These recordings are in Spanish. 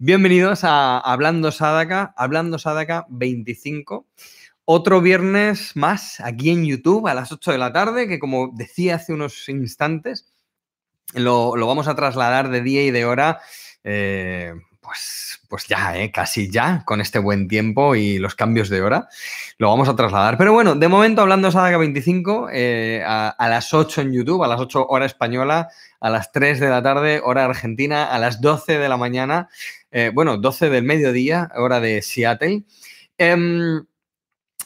Bienvenidos a Hablando Sadaka, Hablando Sadaka 25. Otro viernes más aquí en YouTube a las 8 de la tarde, que como decía hace unos instantes, lo, vamos a trasladar de día y de hora eh, pues, pues ya, ¿eh? casi ya, con este buen tiempo y los cambios de hora, lo vamos a trasladar. Pero bueno, de momento hablando Sadaka 25, eh, a, las 8 en YouTube, a las 8 hora española, a las 3 de la tarde, hora argentina, a las 12 de la mañana, eh, bueno, 12 del mediodía, hora de Seattle. Em,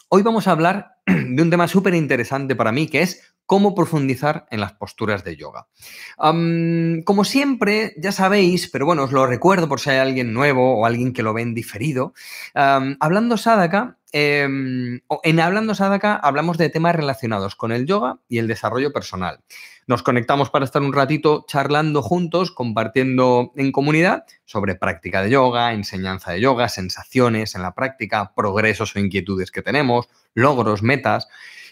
hoy vamos a hablar de un tema súper interesante para mí, que es cómo profundizar en las posturas de yoga. como siempre, ya sabéis, pero bueno, os lo recuerdo por si hay alguien nuevo o alguien que lo ve en diferido, hablando Sadaka, em, en Hablando Sadaka hablamos de temas relacionados con el yoga y el desarrollo personal. Nos conectamos para estar un ratito charlando juntos, compartiendo en comunidad sobre práctica de yoga, enseñanza de yoga, sensaciones en la práctica, progresos o inquietudes que tenemos, logros, metas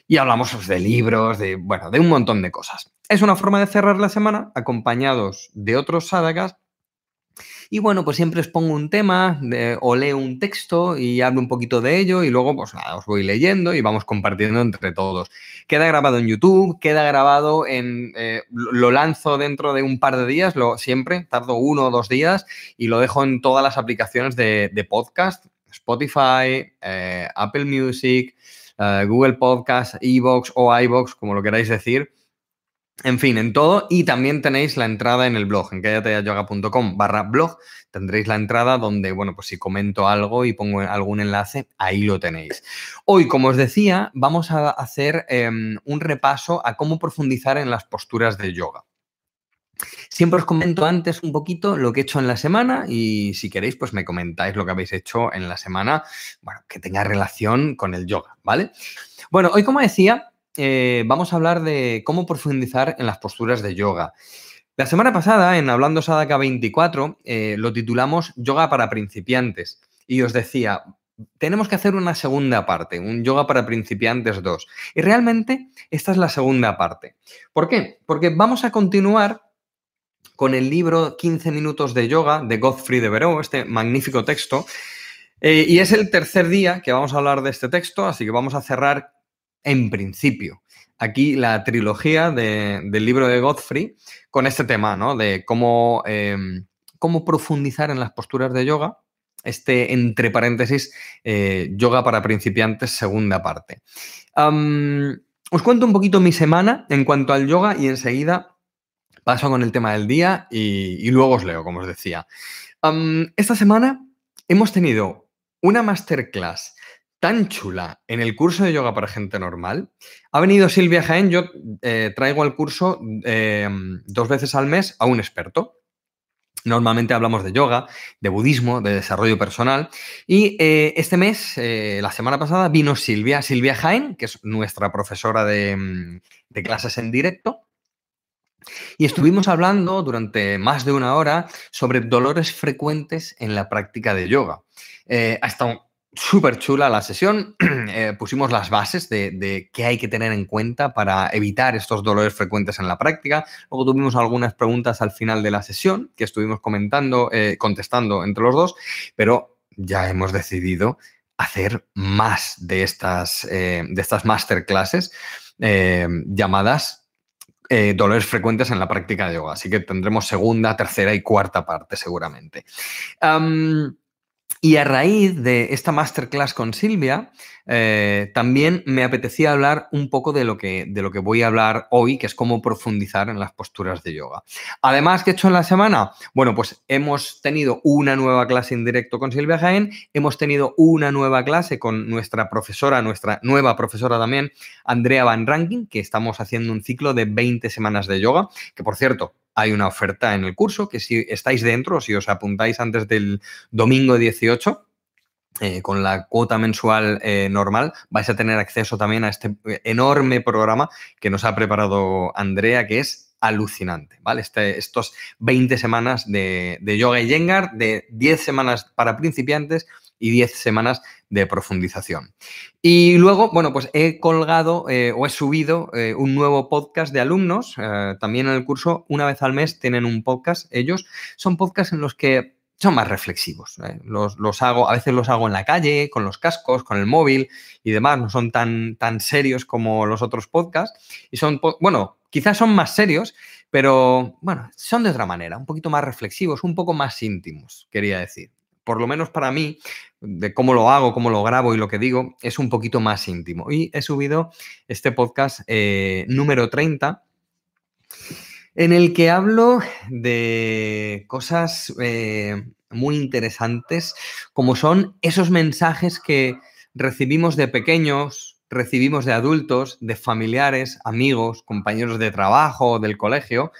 y hablamos de libros, de, bueno, de un montón de cosas. Es una forma de cerrar la semana acompañados de otros sadakas y bueno, pues siempre os pongo un tema o leo un texto y hablo un poquito de ello y luego pues nada, os voy leyendo y vamos compartiendo entre todos. Queda grabado en YouTube, queda grabado en... Eh, lo lanzo dentro de un par de días, lo, siempre, tardo uno o dos días y lo dejo en todas las aplicaciones de, podcast, Spotify, eh, Apple Music, eh, Google Podcast, Evox o iBox, como lo queráis decir. En fin, en todo. Y también tenéis la entrada en el blog, en callateayoga.com barra blog. Tendréis la entrada donde, bueno, pues si comento algo y pongo algún enlace, ahí lo tenéis. Hoy, como os decía, vamos a hacer em, un repaso a cómo profundizar en las posturas de yoga. Siempre os comento antes un poquito lo que he hecho en la semana y si queréis, pues me comentáis lo que habéis hecho en la semana, bueno, que tenga relación con el yoga, ¿vale? Bueno, hoy como decía, eh, vamos a hablar de cómo profundizar en las posturas de yoga. La semana pasada, en Hablando Sadaka 24, eh, lo titulamos Yoga para principiantes y os decía, tenemos que hacer una segunda parte, un yoga para principiantes 2. Y realmente esta es la segunda parte. ¿Por qué? Porque vamos a continuar con el libro 15 minutos de yoga de Godfrey de Veró, este magnífico texto. Eh, y es el tercer día que vamos a hablar de este texto, así que vamos a cerrar en principio aquí la trilogía del libro de Godfrey con este tema, ¿no? De cómo, em, cómo profundizar en las posturas de yoga. Este, entre paréntesis, eh, yoga para principiantes, segunda parte. os cuento un poquito mi semana en cuanto al yoga y enseguida paso con el tema del día y, luego os leo, como os decía. esta semana hemos tenido una masterclass tan chula en el curso de yoga para gente normal. Ha venido Silvia Jaén, yo eh, traigo al curso em, dos veces al mes a un experto. Normalmente hablamos de yoga, de budismo, de desarrollo personal. Y eh, este mes, eh, la semana pasada, vino Silvia, Silvia Jaén, que es nuestra profesora de, clases en directo. Y estuvimos hablando durante más de una hora sobre dolores frecuentes en la práctica de yoga. Eh, ha estado súper chula la sesión. Eh, pusimos las bases de, qué hay que tener en cuenta para evitar estos dolores frecuentes en la práctica. Luego tuvimos algunas preguntas al final de la sesión que estuvimos comentando, eh, contestando entre los dos, pero ya hemos decidido hacer más de estas, de estas masterclasses llamadas eh, dolores frecuentes en la práctica de yoga. Así que tendremos segunda, tercera y cuarta parte seguramente. Y a raíz de esta masterclass con Silvia, eh, también me apetecía hablar un poco de lo, que, de lo que voy a hablar hoy, que es cómo profundizar en las posturas de yoga. Además, ¿qué he hecho en la semana? Bueno, pues hemos tenido una nueva clase en directo con Silvia Jaén, hemos tenido una nueva clase con nuestra profesora, nuestra nueva profesora también, Andrea Van Ranking, que estamos haciendo un ciclo de 20 semanas de yoga, que por cierto, hay una oferta en el curso que si estáis dentro, si os apuntáis antes del domingo 18, eh, con la cuota mensual eh, normal, vais a tener acceso también a este enorme programa que nos ha preparado Andrea, que es alucinante, ¿vale? Este, estos 20 semanas de, yoga y yengar, de 10 semanas para principiantes y 10 semanas de profundización. Y luego, bueno, pues he colgado eh, o he subido eh, un nuevo podcast de alumnos. Eh, también en el curso, una vez al mes, tienen un podcast ellos. Son podcasts en los que son más reflexivos. Los, los, hago, a veces los hago en la calle, con los cascos, con el móvil y demás. No son tan, tan serios como los otros podcasts. Y son, bueno, quizás son más serios, pero bueno, son de otra manera, un poquito más reflexivos, un poco más íntimos, quería decir. Por lo menos para mí, de cómo lo hago, cómo lo grabo y lo que digo, es un poquito más íntimo. Y he subido este podcast eh, número 30 en el que hablo de cosas eh, muy interesantes, como son esos mensajes que recibimos de pequeños, recibimos de adultos, de familiares, amigos, compañeros de trabajo, del colegio,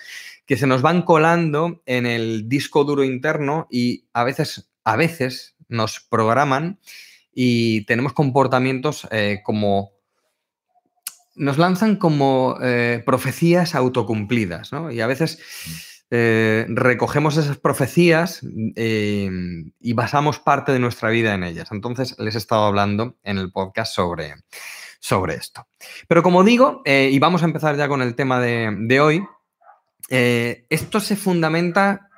que se nos van colando en el disco duro interno y a veces, a veces nos programan y tenemos comportamientos eh, como nos lanzan como eh, profecías autocumplidas, ¿no? Y a veces eh, recogemos esas profecías y basamos parte de nuestra vida en ellas. Entonces, les he estado hablando en el podcast sobre, sobre esto. Pero como digo, y vamos a empezar ya con el tema de, de hoy, esto se fundamenta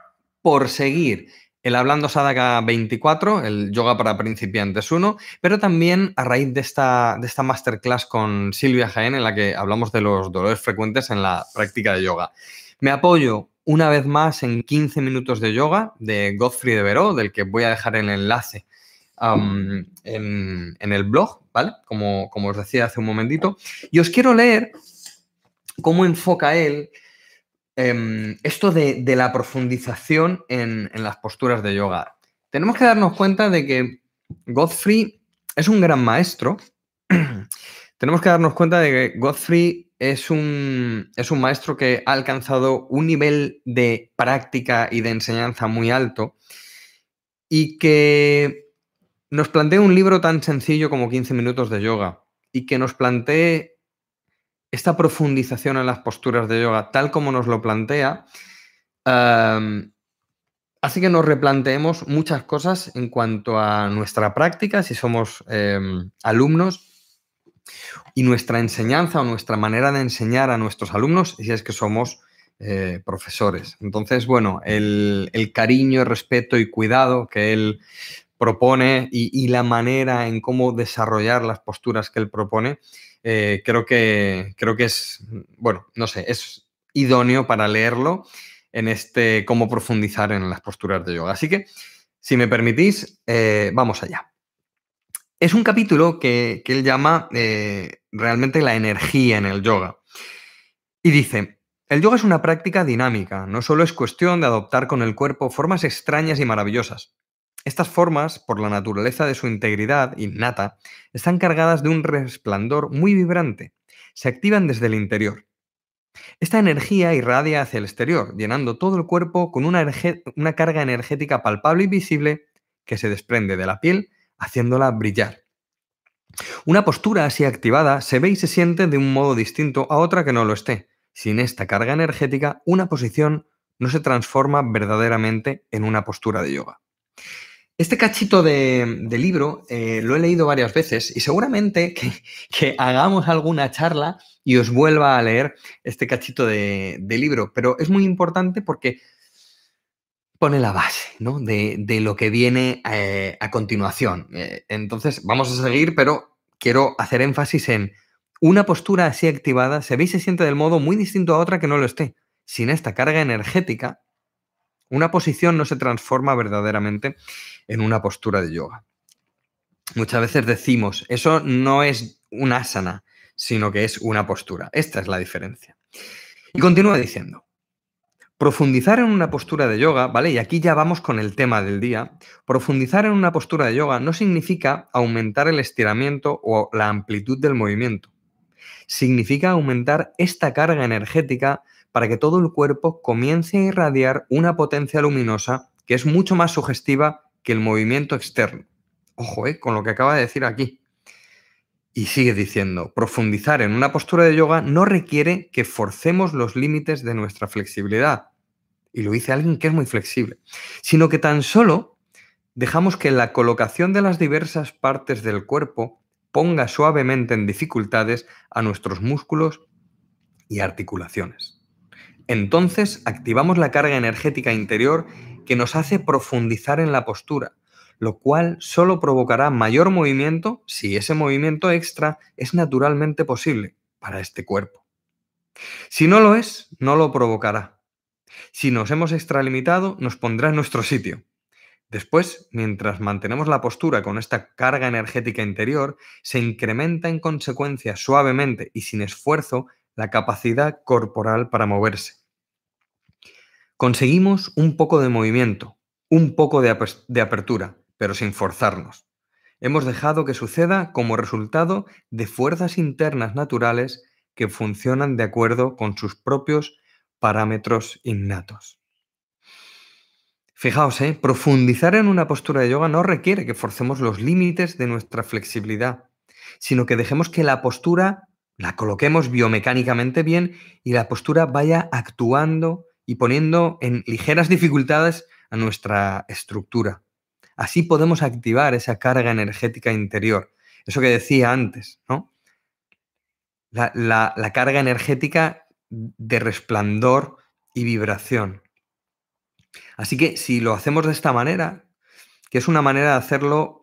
por seguir el Hablando Sadaka 24, el Yoga para Principiantes 1, pero también a raíz de esta, de esta masterclass con Silvia Jaén en la que hablamos de los dolores frecuentes en la práctica de yoga. Me apoyo una vez más en 15 minutos de yoga de Godfrey de Veró, del que voy a dejar el enlace en, en, el blog, ¿vale? Como, como os decía hace un momentito. Y os quiero leer cómo enfoca él Em, esto de, la profundización en, las posturas de yoga. Tenemos que darnos cuenta de que Godfrey es un gran maestro. Tenemos que darnos cuenta de que Godfrey es un, es un maestro que ha alcanzado un nivel de práctica y de enseñanza muy alto y que nos plantea un libro tan sencillo como 15 minutos de yoga y que nos plantee esta profundización en las posturas de yoga, tal como nos lo plantea, em, hace que nos replanteemos muchas cosas en cuanto a nuestra práctica, si somos em, alumnos, y nuestra enseñanza o nuestra manera de enseñar a nuestros alumnos, si es que somos eh, profesores. Entonces, bueno, el, cariño, respeto y cuidado que él propone y, la manera en cómo desarrollar las posturas que él propone, eh, creo, que, creo que es, bueno, no sé, es idóneo para leerlo en este cómo profundizar en las posturas de yoga. Así que, si me permitís, eh, vamos allá. Es un capítulo que, él llama eh, realmente la energía en el yoga. Y dice, el yoga es una práctica dinámica, no solo es cuestión de adoptar con el cuerpo formas extrañas y maravillosas. Estas formas, por la naturaleza de su integridad innata, están cargadas de un resplandor muy vibrante. Se activan desde el interior. Esta energía irradia hacia el exterior, llenando todo el cuerpo con una, una, carga energética palpable y visible que se desprende de la piel, haciéndola brillar. Una postura así activada se ve y se siente de un modo distinto a otra que no lo esté. Sin esta carga energética, una posición no se transforma verdaderamente en una postura de yoga. Este cachito de, libro eh, lo he leído varias veces y seguramente que, hagamos alguna charla y os vuelva a leer este cachito de, libro, pero es muy importante porque pone la base ¿no? de, lo que viene eh, a continuación. Eh, entonces, vamos a seguir, pero quiero hacer énfasis en una postura así activada se ve y se siente del modo muy distinto a otra que no lo esté. Sin esta carga energética, una posición no se transforma verdaderamente en una postura de yoga. Muchas veces decimos, eso no es un asana, sino que es una postura. Esta es la diferencia. Y continúa diciendo, profundizar en una postura de yoga, ¿vale? Y aquí ya vamos con el tema del día. Profundizar en una postura de yoga no significa aumentar el estiramiento o la amplitud del movimiento. Significa aumentar esta carga energética para que todo el cuerpo comience a irradiar una potencia luminosa que es mucho más sugestiva que el movimiento externo. Ojo, eh, con lo que acaba de decir aquí. Y sigue diciendo, profundizar en una postura de yoga no requiere que forcemos los límites de nuestra flexibilidad. Y lo dice alguien que es muy flexible. Sino que tan solo dejamos que la colocación de las diversas partes del cuerpo ponga suavemente en dificultades a nuestros músculos y articulaciones. Entonces activamos la carga energética interior que nos hace profundizar en la postura, lo cual solo provocará mayor movimiento si ese movimiento extra es naturalmente posible para este cuerpo. Si no lo es, no lo provocará. Si nos hemos extralimitado, nos pondrá en nuestro sitio. Después, mientras mantenemos la postura con esta carga energética interior, se incrementa en consecuencia suavemente y sin esfuerzo la capacidad corporal para moverse. Conseguimos un poco de movimiento, un poco de, apertura, pero sin forzarnos. Hemos dejado que suceda como resultado de fuerzas internas naturales que funcionan de acuerdo con sus propios parámetros innatos. Fijaos, ¿eh? profundizar en una postura de yoga no requiere que forcemos los límites de nuestra flexibilidad, sino que dejemos que la postura la coloquemos biomecánicamente bien y la postura vaya actuando y poniendo en ligeras dificultades a nuestra estructura. Así podemos activar esa carga energética interior. Eso que decía antes, ¿no? La, la carga energética de resplandor y vibración. Así que si lo hacemos de esta manera, que es una manera de hacerlo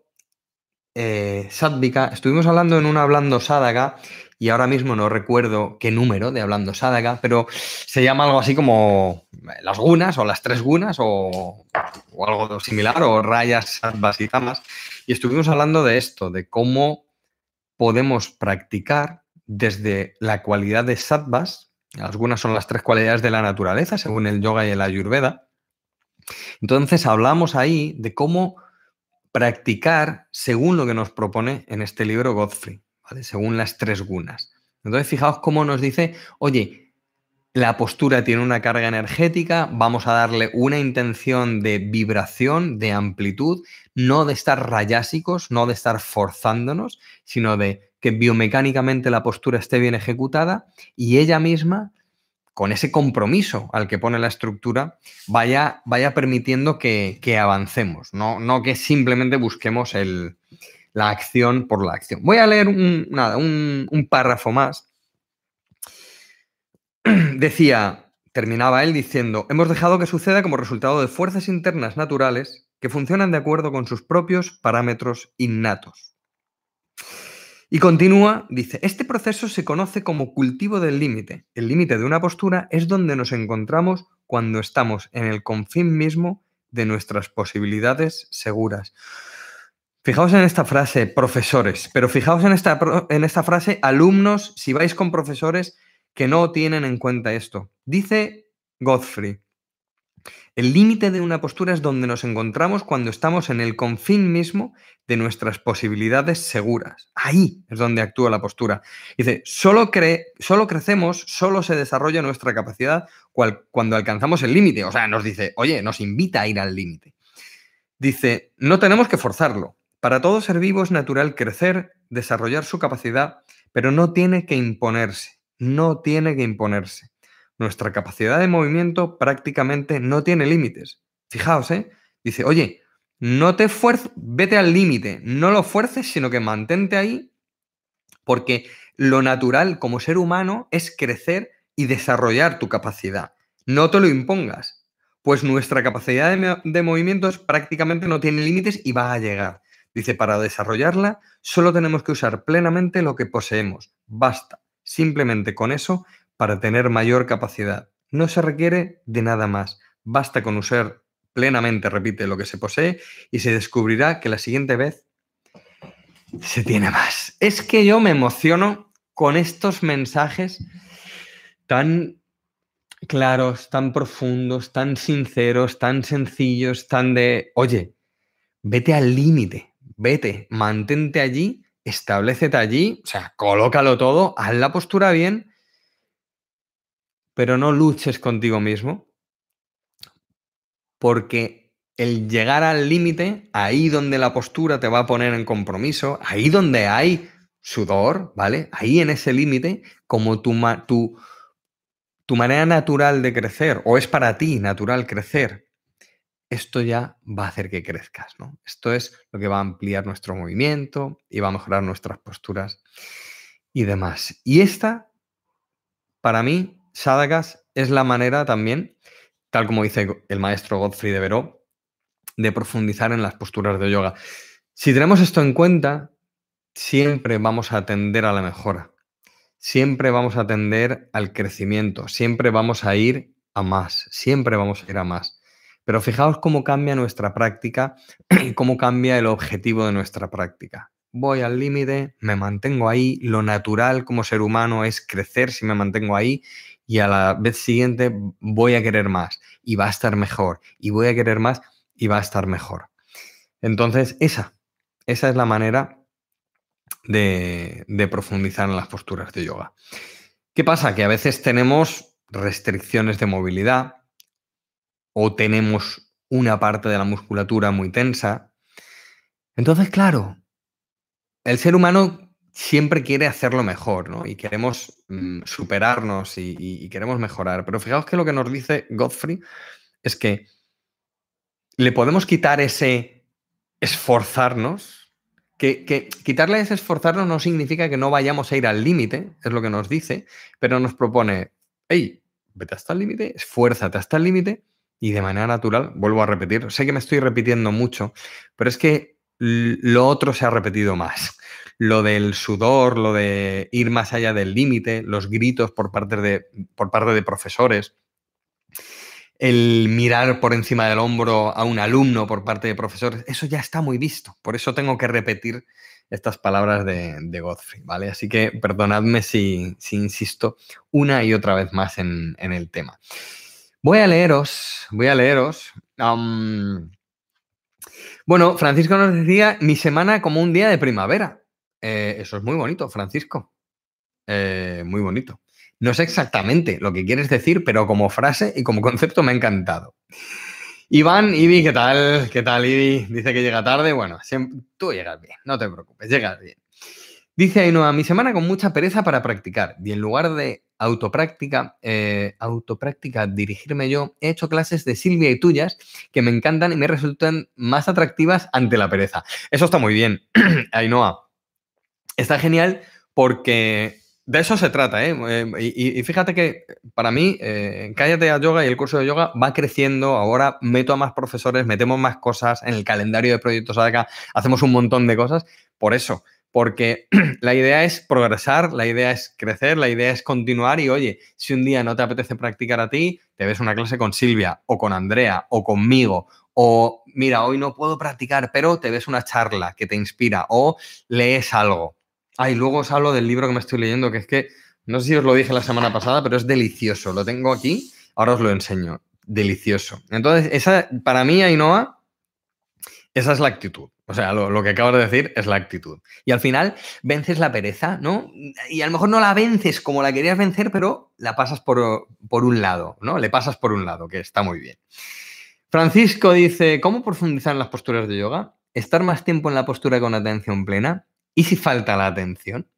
eh, estuvimos hablando en un Hablando Sádaga y ahora mismo no recuerdo qué número de Hablando Sádaga, pero se llama algo así como las gunas o las tres gunas o, algo similar o rayas sattvas y tamas. Y estuvimos hablando de esto, de cómo podemos practicar desde la cualidad de sattvas, algunas son las tres cualidades de la naturaleza, según el yoga y el ayurveda, entonces hablamos ahí de cómo practicar según lo que nos propone en este libro Godfrey, según las tres gunas. Entonces fijaos cómo nos dice, oye, la postura tiene una carga energética, vamos a darle una intención de vibración, de amplitud, no de estar rayásicos, no de estar forzándonos, sino de que biomecánicamente la postura esté bien ejecutada y ella misma con ese compromiso al que pone la estructura, vaya, vaya permitiendo que, avancemos, ¿no? no, que simplemente busquemos la acción por la acción. Voy a leer un, nada, un, párrafo más. Decía, terminaba él diciendo, hemos dejado que suceda como resultado de fuerzas internas naturales que funcionan de acuerdo con sus propios parámetros innatos. Y continúa, dice, este proceso se conoce como cultivo del límite. El límite de una postura es donde nos encontramos cuando estamos en el confín mismo de nuestras posibilidades seguras. Fijaos en esta frase, profesores, pero fijaos en esta, en esta frase, alumnos, si vais con profesores que no tienen en cuenta esto. Dice Godfrey, el límite de una postura es donde nos encontramos cuando estamos en el confín mismo de nuestras posibilidades seguras. Ahí es donde actúa la postura. Dice, solo, solo crecemos, solo se desarrolla nuestra capacidad cuando alcanzamos el límite. O sea, nos dice, oye, nos invita a ir al límite. Dice, no tenemos que forzarlo. Para todo ser vivo es natural crecer, desarrollar su capacidad, pero no tiene que imponerse. No tiene que imponerse nuestra capacidad de movimiento prácticamente no tiene límites. Fijaos, ¿eh? Dice, oye, no te fuerces, vete al límite, no lo fuerces, sino que mantente ahí, porque lo natural como ser humano es crecer y desarrollar tu capacidad. No te lo impongas, pues nuestra capacidad de, de movimiento prácticamente no tiene límites y va a llegar. Dice, para desarrollarla solo tenemos que usar plenamente lo que poseemos. Basta. Simplemente con eso para tener mayor capacidad. No se requiere de nada más. Basta con usar plenamente, repite, lo que se posee y se descubrirá que la siguiente vez se tiene más. Es que yo me emociono con estos mensajes tan claros, tan profundos, tan sinceros, tan sencillos, tan de, oye, vete al límite, vete, mantente allí, establecete allí, o sea, colócalo todo, haz la postura bien pero no luches contigo mismo, porque el llegar al límite, ahí donde la postura te va a poner en compromiso, ahí donde hay sudor, ¿vale? Ahí en ese límite, como tu, tu, tu manera natural de crecer, o es para ti natural crecer, esto ya va a hacer que crezcas, ¿no? Esto es lo que va a ampliar nuestro movimiento y va a mejorar nuestras posturas y demás. Y esta, para mí, Sadakas es la manera también, tal como dice el maestro Godfrey de Veró, de profundizar en las posturas de yoga. Si tenemos esto en cuenta, siempre vamos a atender a la mejora, siempre vamos a atender al crecimiento, siempre vamos a ir a más, siempre vamos a ir a más. Pero fijaos cómo cambia nuestra práctica y cómo cambia el objetivo de nuestra práctica. Voy al límite, me mantengo ahí, lo natural como ser humano es crecer si me mantengo ahí y a la vez siguiente voy a querer más y va a estar mejor y voy a querer más y va a estar mejor. Entonces, esa, esa es la manera de, de profundizar en las posturas de yoga. ¿Qué pasa? Que a veces tenemos restricciones de movilidad o tenemos una parte de la musculatura muy tensa. Entonces, claro, el ser humano siempre quiere hacerlo mejor, ¿no? Y queremos mm, superarnos y, queremos mejorar. Pero fijaos que lo que nos dice Godfrey es que le podemos quitar ese esforzarnos, que, quitarle ese esforzarnos no significa que no vayamos a ir al límite, es lo que nos dice, pero nos propone, hey, vete hasta el límite, esfuérzate hasta el límite y de manera natural, vuelvo a repetir, sé que me estoy repitiendo mucho, pero es que lo otro se ha repetido más lo del sudor, lo de ir más allá del límite, los gritos por parte de, por parte de profesores, el mirar por encima del hombro a un alumno por parte de profesores, eso ya está muy visto. Por eso tengo que repetir estas palabras de, Godfrey, ¿vale? Así que perdonadme si, insisto una y otra vez más en, el tema. Voy a leeros, voy a leeros. bueno, Francisco nos decía mi semana como un día de primavera. Eh, eso es muy bonito, Francisco. Eh, muy bonito. No sé exactamente lo que quieres decir, pero como frase y como concepto me ha encantado. Iván, Ibi, ¿qué tal? ¿Qué tal, Ibi? Dice que llega tarde. Bueno, tú llegas bien, no te preocupes, llegas bien. Dice Ainhoa, mi semana con mucha pereza para practicar y en lugar de autopráctica, eh, autopráctica, dirigirme yo, he hecho clases de Silvia y tuyas que me encantan y me resultan más atractivas ante la pereza. Eso está muy bien, Ainhoa. Está genial porque de eso se trata, ¿eh? eh y, fíjate que para mí, eh, Cállate a Yoga y el curso de yoga va creciendo. Ahora meto a más profesores, metemos más cosas en el calendario de proyectos acá, hacemos un montón de cosas. Por eso, porque la idea es progresar, la idea es crecer, la idea es continuar. Y oye, si un día no te apetece practicar a ti, te ves una clase con Silvia o con Andrea o conmigo o mira, hoy no puedo practicar, pero te ves una charla que te inspira o lees algo. Ah, luego os hablo del libro que me estoy leyendo, que es que, no sé si os lo dije la semana pasada, pero es delicioso. Lo tengo aquí, ahora os lo enseño. Delicioso. Entonces, esa, para mí, Ainhoa, esa es la actitud. O sea, lo, que acabo de decir es la actitud. Y al final vences la pereza, ¿no? Y a lo mejor no la vences como la querías vencer, pero la pasas por, por un lado, ¿no? Le pasas por un lado, que está muy bien. Francisco dice, ¿cómo profundizar en las posturas de yoga? Estar más tiempo en la postura con atención plena. ¿Y si falta la atención?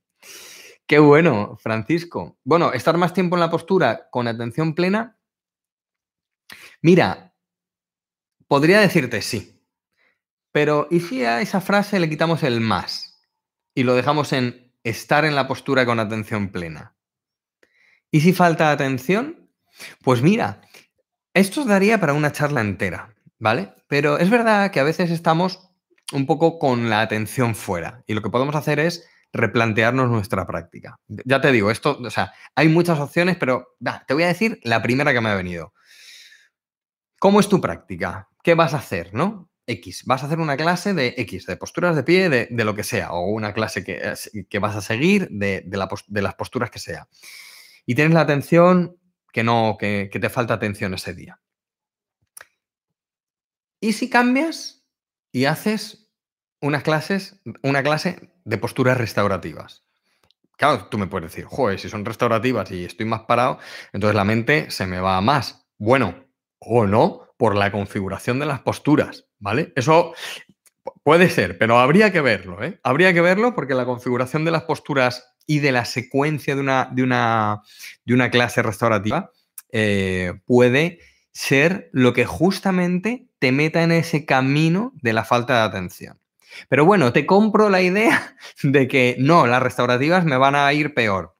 Qué bueno, Francisco. Bueno, estar más tiempo en la postura con atención plena. Mira, podría decirte sí, pero ¿y si a esa frase le quitamos el más y lo dejamos en estar en la postura con atención plena? ¿Y si falta atención? Pues mira, esto daría para una charla entera, ¿vale? Pero es verdad que a veces estamos un poco con la atención fuera. Y lo que podemos hacer es replantearnos nuestra práctica. Ya te digo, esto, o sea, hay muchas opciones, pero te voy a decir la primera que me ha venido. ¿Cómo es tu práctica? ¿Qué vas a hacer, no? X. Vas a hacer una clase de X, de posturas de pie, de, lo que sea, o una clase que, que vas a seguir de, de, las posturas que sea. Y tienes la atención que no, que, que te falta atención ese día. ¿Y si cambias? y haces unas clases, una clase de posturas restaurativas. Claro, tú me puedes decir, joder, si son restaurativas y estoy más parado, entonces la mente se me va más. Bueno, o no, por la configuración de las posturas, ¿vale? Eso puede ser, pero habría que verlo, ¿eh? Habría que verlo porque la configuración de las posturas y de la secuencia de una, de una, de una clase restaurativa eh, puede ser lo que justamente te meta en ese camino de la falta de atención. Pero bueno, te compro la idea de que no, las restaurativas me van a ir peor.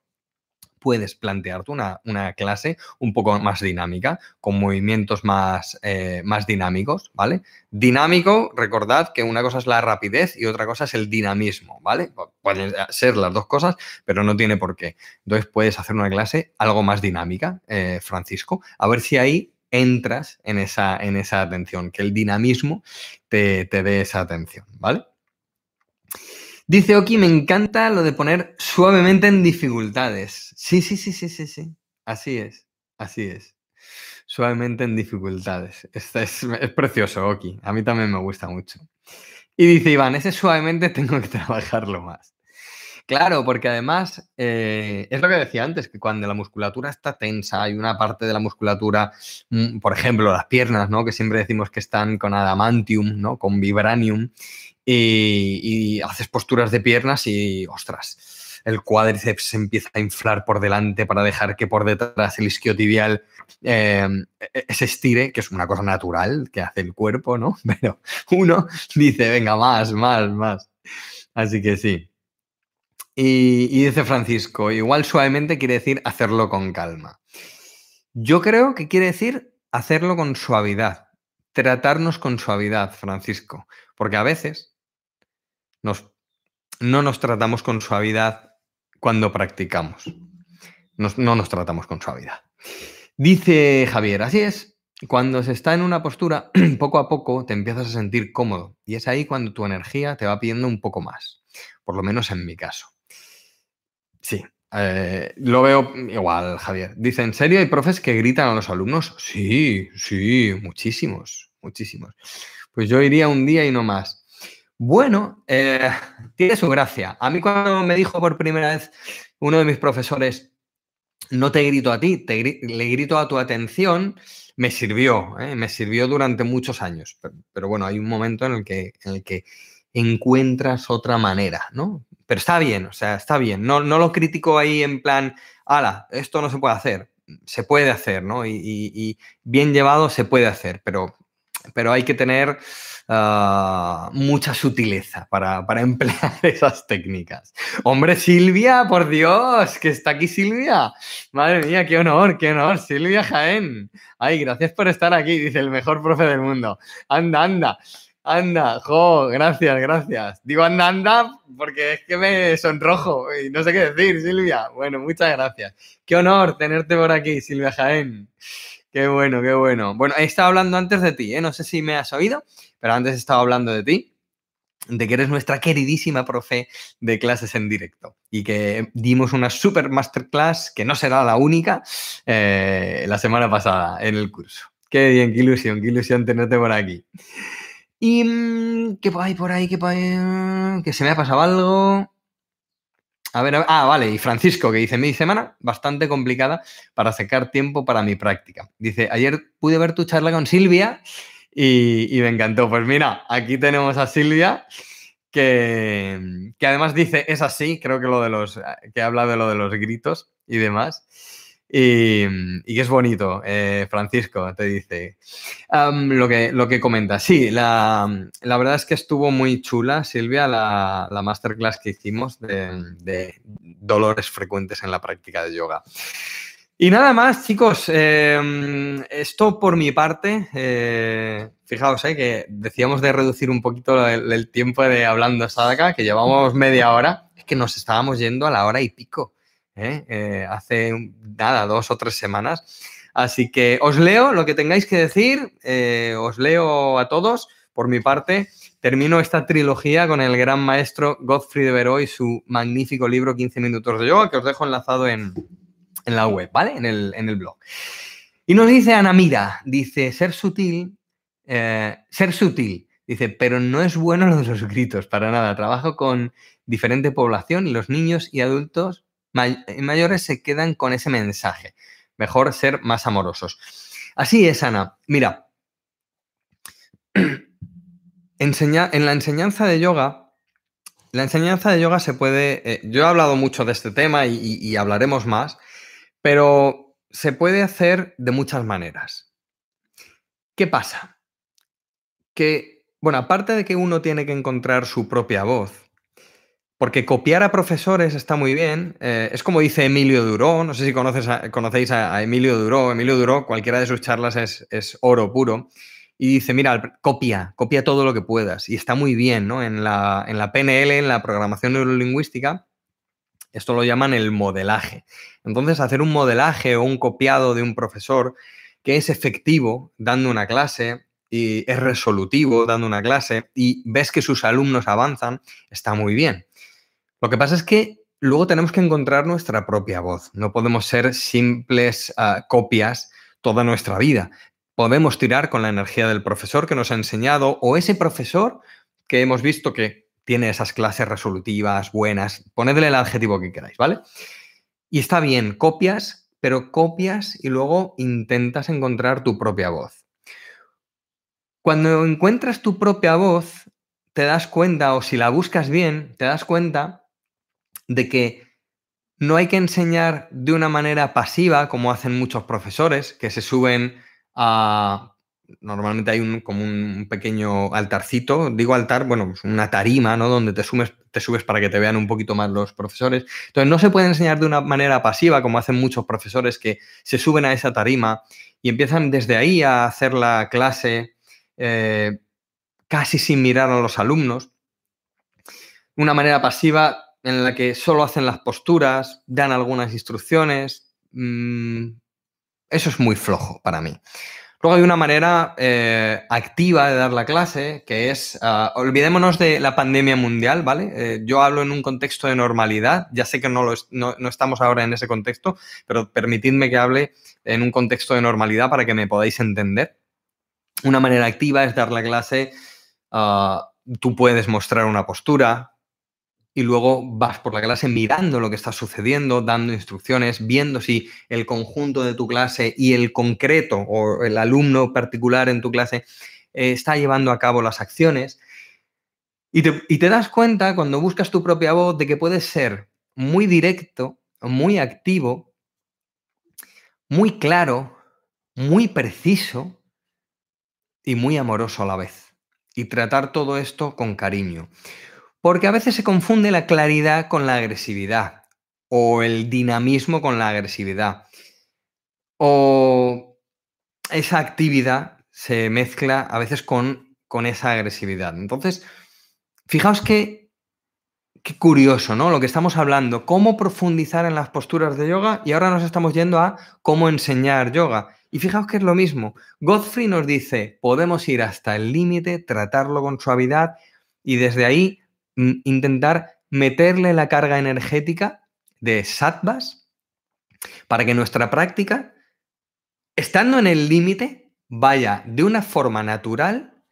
Puedes plantearte una, una clase un poco más dinámica, con movimientos más, eh, más dinámicos, ¿vale? Dinámico, recordad que una cosa es la rapidez y otra cosa es el dinamismo, ¿vale? Pueden ser las dos cosas, pero no tiene por qué. Entonces puedes hacer una clase algo más dinámica, eh, Francisco, a ver si ahí entras en esa, en esa atención, que el dinamismo te, te dé esa atención, ¿vale? Dice Oki, me encanta lo de poner suavemente en dificultades. Sí, sí, sí, sí, sí, sí. Así es, así es. Suavemente en dificultades. Este es, es precioso, Oki. A mí también me gusta mucho. Y dice Iván, ese suavemente tengo que trabajarlo más. Claro, porque además eh, es lo que decía antes, que cuando la musculatura está tensa, hay una parte de la musculatura, mm, por ejemplo, las piernas, ¿no? Que siempre decimos que están con adamantium, ¿no? Con vibranium, y, haces posturas de piernas y, ostras, el cuádriceps se empieza a inflar por delante para dejar que por detrás el isquiotibial eh, se estire, que es una cosa natural que hace el cuerpo, ¿no? Pero uno dice, venga, más, más, más. Así que sí. Y, y dice Francisco, igual suavemente quiere decir hacerlo con calma. Yo creo que quiere decir hacerlo con suavidad, tratarnos con suavidad, Francisco, porque a veces no nos tratamos con suavidad cuando practicamos. no nos tratamos con suavidad. Dice Javier, así es, cuando se está en una postura, poco a poco te empiezas a sentir cómodo y es ahí cuando tu energía te va pidiendo un poco más, por lo menos en mi caso. Sí, eh, lo veo igual, Javier. Dice, ¿en serio hay profes que gritan a los alumnos? Sí, sí, muchísimos, muchísimos. Pues yo iría un día y no más. Bueno, eh, tiene su gracia. A mí cuando me dijo por primera vez uno de mis profesores, no te grito a ti, te le grito a tu atención, me sirvió, ¿eh? me sirvió durante muchos años. Pero, bueno, hay un momento en el, que, encuentras otra manera, ¿no? Pero está bien, o sea, está bien. No, no lo critico ahí en plan, ala, esto no se puede hacer. Se puede hacer, ¿no? Y bien llevado se puede hacer, pero, pero hay que tener Ah, mucha sutileza para, emplear esas técnicas. Hombre, Silvia, por Dios, que está aquí Silvia. Madre mía, qué honor, qué honor, Silvia Jaén. Ay, gracias por estar aquí, dice el mejor profe del mundo. Anda, anda. Anda, jo, gracias, gracias. Digo anda, anda, porque es que me sonrojo y no sé qué decir, Silvia. Bueno, muchas gracias. Qué honor tenerte por aquí, Silvia Jaén. Qué bueno, qué bueno. Bueno, he estado hablando antes de ti, ¿eh? no sé si me has oído, pero antes he estado hablando de ti, de que eres nuestra queridísima profe de clases en directo y que dimos una super masterclass que no será la única eh, la semana pasada en el curso. Qué bien, qué ilusión, qué ilusión tenerte por aquí. Y mm, qué hay por ahí, qué hay, que se me ha pasado algo. A ver, ah, vale, y Francisco que dice, mi semana bastante complicada para sacar tiempo para mi práctica. Dice, ayer pude ver tu charla con Silvia y, me encantó. Pues mira, aquí tenemos a Silvia, que, además dice, es así, creo que lo de los, que habla de lo de los gritos y demás. Y, que es bonito, eh, Francisco, te dice. lo, que, lo que comenta. Sí, la, verdad es que estuvo muy chula, Silvia, la, masterclass que hicimos de, de, dolores frecuentes en la práctica de yoga. Y nada más, chicos, em, esto por mi parte, eh, fijaos eh, que decíamos de reducir un poquito el, tiempo de hablando Sadaka, que llevamos media hora, es que nos estábamos yendo a la hora y pico, ¿eh? hace nada, dos o tres semanas. Así que os leo lo que tengáis que decir, os leo a todos. Por mi parte, termino esta trilogía con el gran maestro Godfrey de Veró y su magnífico libro 15 minutos de yoga, que os dejo enlazado en, en la web, ¿vale? En el, en el blog. Y nos dice Ana Mira, dice, ser sutil, eh, ser sutil, dice, pero no es bueno lo de los gritos, para nada. Trabajo con diferente población y los niños y adultos mayores se quedan con ese mensaje. Mejor ser más amorosos. Así es, Ana. Mira, enseña, en la enseñanza de yoga, la enseñanza de yoga se puede, eh, yo he hablado mucho de este tema y hablaremos más, pero se puede hacer de muchas maneras. ¿Qué pasa? Que, bueno, aparte de que uno tiene que encontrar su propia voz, Porque copiar a profesores está muy bien. Eh, es como dice Emilio Duró. No sé si conoces conocéis a, Emilio Duró. Emilio Duró, cualquiera de sus charlas es, oro puro. Y dice, mira, copia, copia todo lo que puedas. Y está muy bien, ¿no? En la, en la PNL, en la programación neurolingüística, esto lo llaman el modelaje. Entonces, hacer un modelaje o un copiado de un profesor que es efectivo dando una clase y es resolutivo dando una clase y ves que sus alumnos avanzan, está muy bien. Lo que pasa es que luego tenemos que encontrar nuestra propia voz. No podemos ser simples ah, copias toda nuestra vida. Podemos tirar con la energía del profesor que nos ha enseñado o ese profesor que hemos visto que tiene esas clases resolutivas, buenas, ponedle el adjetivo que queráis, ¿vale? Y está bien, copias, pero copias y luego intentas encontrar tu propia voz. Cuando encuentras tu propia voz, te das cuenta, o si la buscas bien, te das cuenta de que no hay que enseñar de una manera pasiva, como hacen muchos profesores, que se suben a... Normalmente hay un, como un pequeño altarcito, digo altar, bueno, pues una tarima, ¿no? Donde te, te subes para que te vean un poquito más los profesores. Entonces, no se puede enseñar de una manera pasiva, como hacen muchos profesores que se suben a esa tarima y empiezan desde ahí a hacer la clase eh, casi sin mirar a los alumnos. Una manera pasiva en la que solo hacen las posturas, dan algunas instrucciones. Mm, eso es muy flojo para mí. Luego hay una manera eh, activa de dar la clase, que es, ah, olvidémonos de la pandemia mundial, ¿vale? Eh, yo hablo en un contexto de normalidad, ya sé que no, estamos ahora en ese contexto, pero permitidme que hable en un contexto de normalidad para que me podáis entender. Una manera activa es dar la clase, ah, tú puedes mostrar una postura, y luego vas por la clase mirando lo que está sucediendo, dando instrucciones, viendo si el conjunto de tu clase y el concreto o el alumno particular en tu clase eh, está llevando a cabo las acciones. Y te, y te das cuenta cuando buscas tu propia voz de que puedes ser muy directo, muy activo, muy claro, muy preciso y muy amoroso a la vez. Y tratar todo esto con cariño. Porque a veces se confunde la claridad con la agresividad o el dinamismo con la agresividad. O esa actividad se mezcla a veces con, con esa agresividad. Entonces, fijaos que qué curioso, ¿no? Lo que estamos hablando, cómo profundizar en las posturas de yoga y ahora nos estamos yendo a cómo enseñar yoga. Y fijaos que es lo mismo. Godfrey nos dice, podemos ir hasta el límite, tratarlo con suavidad y desde ahí intentar meterle la carga energética de sattvas para que nuestra práctica, estando en el límite, vaya de una forma natural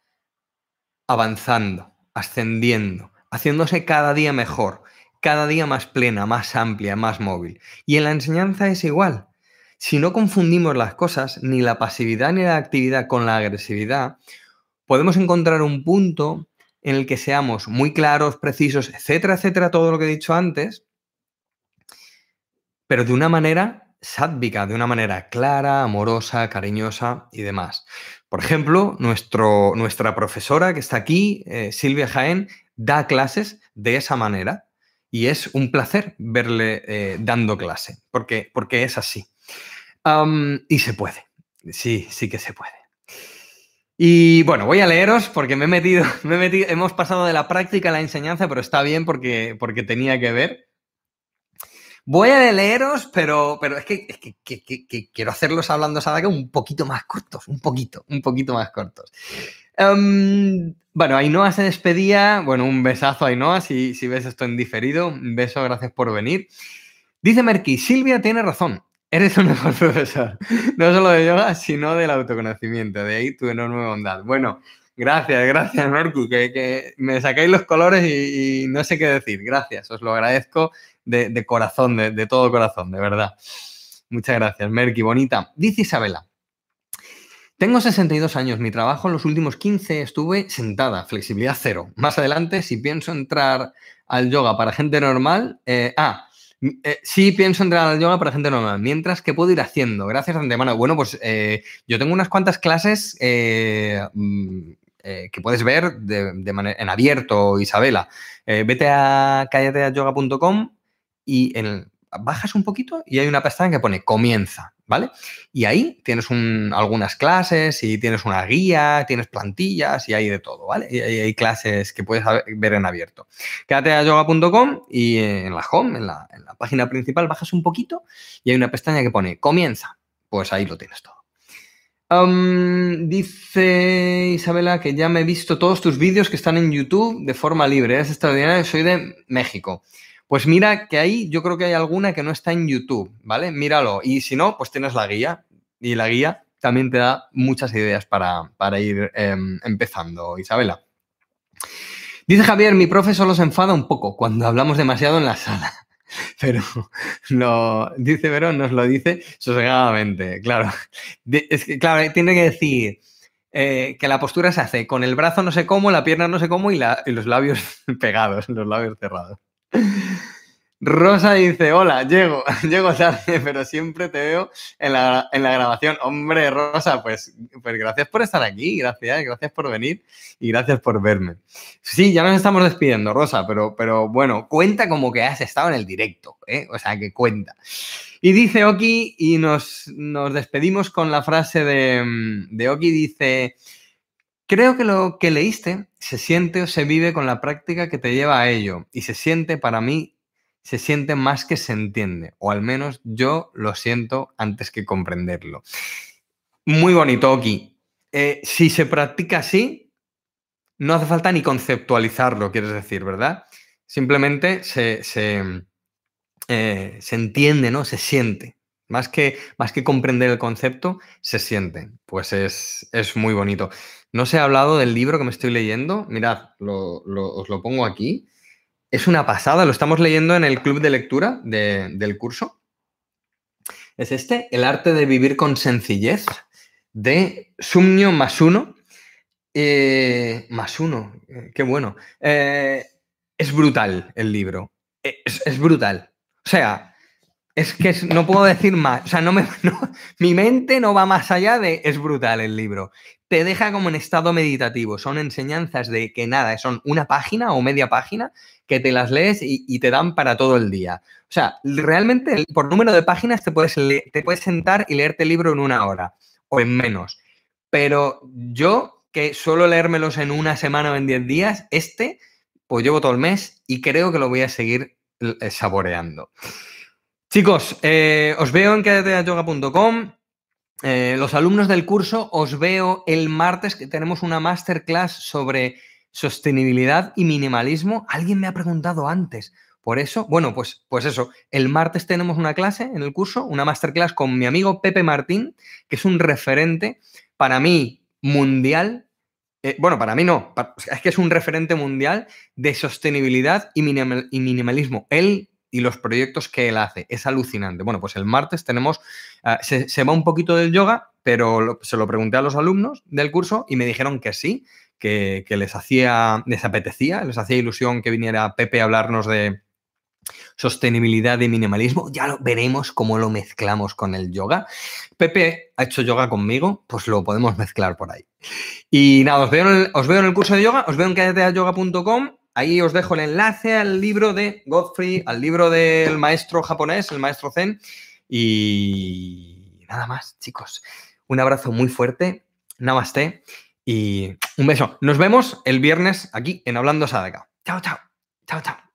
avanzando, ascendiendo, haciéndose cada día mejor, cada día más plena, más amplia, más móvil. Y en la enseñanza es igual. Si no confundimos las cosas, ni la pasividad ni la actividad con la agresividad, podemos encontrar un punto en el que seamos muy claros, precisos, etcétera, etcétera, todo lo que he dicho antes, pero de una manera sádvica, de una manera clara, amorosa, cariñosa y demás. Por ejemplo, nuestro, nuestra profesora que está aquí, eh, Silvia Jaén, da clases de esa manera y es un placer verle eh, dando clase, porque, porque es así. y se puede, sí, sí que se puede. Y bueno, voy a leeros porque me he metido, me hemos pasado de la práctica a la enseñanza, pero está bien porque, porque tenía que ver. Voy a leeros, pero, pero es, que, quiero hacerlos hablando Sadaka un poquito más cortos, un poquito, un poquito más cortos. Um, bueno, Ainhoa se despedía. Bueno, un besazo a Ainhoa si, si ves esto en diferido. Un beso, gracias por venir. Dice Merky, Silvia tiene razón. Eres un mejor profesor, no solo de yoga, sino del autoconocimiento. De ahí tu enorme bondad. Bueno, gracias, gracias, Mercu, que, me sacáis los colores y, no sé qué decir. Gracias, os lo agradezco de, corazón, de, todo corazón, de verdad. Muchas gracias, Merky, bonita. Dice Isabela. Tengo 62 años, mi trabajo en los últimos 15 estuve sentada, flexibilidad cero. Más adelante, si pienso entrar al yoga para gente normal, eh, ah, eh, sí, pienso entrar al yoga para gente normal. Mientras, ¿qué puedo ir haciendo? Gracias de antemano. Bueno, pues eh, yo tengo unas cuantas clases eh, mm, que puedes ver de, manera, en abierto, Isabela. Vete a callateayoga.com y en, bajas un poquito y hay una pestaña que pone comienza, ¿vale? Y ahí tienes algunas clases y tienes una guía, tienes plantillas y hay de todo, ¿vale? Y hay, clases que puedes ver en abierto. Quédate a yoga.com y en la home, en la, página principal, bajas un poquito y hay una pestaña que pone comienza. Pues ahí lo tienes todo. dice Isabela que ya me he visto todos tus vídeos que están en YouTube de forma libre. Es extraordinario, soy de México. Pues mira que ahí yo creo que hay alguna que no está en YouTube, ¿vale? Míralo. Y si no, pues tienes la guía. Y la guía también te da muchas ideas para, ir em, empezando, Isabela. Dice Javier, mi profe solo se enfada un poco cuando hablamos demasiado en la sala. Pero lo dice Verón, nos lo dice sosegadamente, claro. Es que, claro, tiene que decir eh, que la postura se hace con el brazo no sé cómo, la pierna no sé cómo y, y los labios pegados, los labios cerrados. Rosa dice, hola, llego, llego tarde, pero siempre te veo en la, grabación. Hombre, Rosa, pues, pues gracias por estar aquí, gracias, gracias por venir y gracias por verme. Sí, ya nos estamos despidiendo, Rosa, pero, pero bueno, cuenta como que has estado en el directo, ¿eh? o sea, que cuenta. Y dice Oki, y nos, nos despedimos con la frase de, de Oki, dice, Creo que lo que leíste se siente o se vive con la práctica que te lleva a ello y se siente para mí, se siente más que se entiende, o al menos yo lo siento antes que comprenderlo. Muy bonito, Oki. Eh, si se practica así, no hace falta ni conceptualizarlo, quieres decir, ¿verdad? Simplemente se, eh, se entiende, ¿no? Se siente. Más que, más que comprender el concepto, se siente. Pues es, es muy bonito. No se ha hablado del libro que me estoy leyendo. Mirad, os lo pongo aquí. Es una pasada, lo estamos leyendo en el club de lectura del curso. Es este, El arte de vivir con sencillez, de Sumnio Masuno. Eh, Masuno, eh, qué bueno. Eh, es brutal el libro. Es, es brutal. O sea, es que no puedo decir más. O sea, no me, mi mente no va más allá de. Es brutal el libro. Te deja como en estado meditativo. Son enseñanzas de que nada, son una página o media página que te las lees y, te dan para todo el día. O sea, realmente por número de páginas te puedes, te puedes sentar y leerte el libro en una hora o en menos. Pero yo, que suelo leérmelos en una semana o en diez días, este, pues llevo todo el mes y creo que lo voy a seguir eh, saboreando. Chicos, eh, os veo en quedateayoga.com. Eh, los alumnos del curso os veo el martes que tenemos una masterclass sobre sostenibilidad y minimalismo. Alguien me ha preguntado antes. Por eso, bueno, pues, pues eso, el martes tenemos una clase en el curso, una masterclass con mi amigo Pepe Martín, que es un referente para mí mundial. Eh, bueno, para mí no, es que es un referente mundial de sostenibilidad y, y minimalismo. Él y los proyectos que él hace. Es alucinante. Bueno, pues el martes tenemos, ah, se, va un poquito del yoga, pero se lo pregunté a los alumnos del curso y me dijeron que sí, que, les hacía, les apetecía, les hacía ilusión que viniera Pepe a hablarnos de sostenibilidad y minimalismo. Ya lo veremos cómo lo mezclamos con el yoga. Pepe ha hecho yoga conmigo, pues lo podemos mezclar por ahí. Y nada, os veo en el, os veo en el curso de yoga, os veo en cadeteayoga.com Ahí os dejo el enlace al libro de Godfrey, al libro del maestro japonés, el maestro Zen. Y nada más, chicos. Un abrazo muy fuerte. Namaste. Y un beso. Nos vemos el viernes aquí en Hablando Sadaka. Chao, chao. Chao, chao.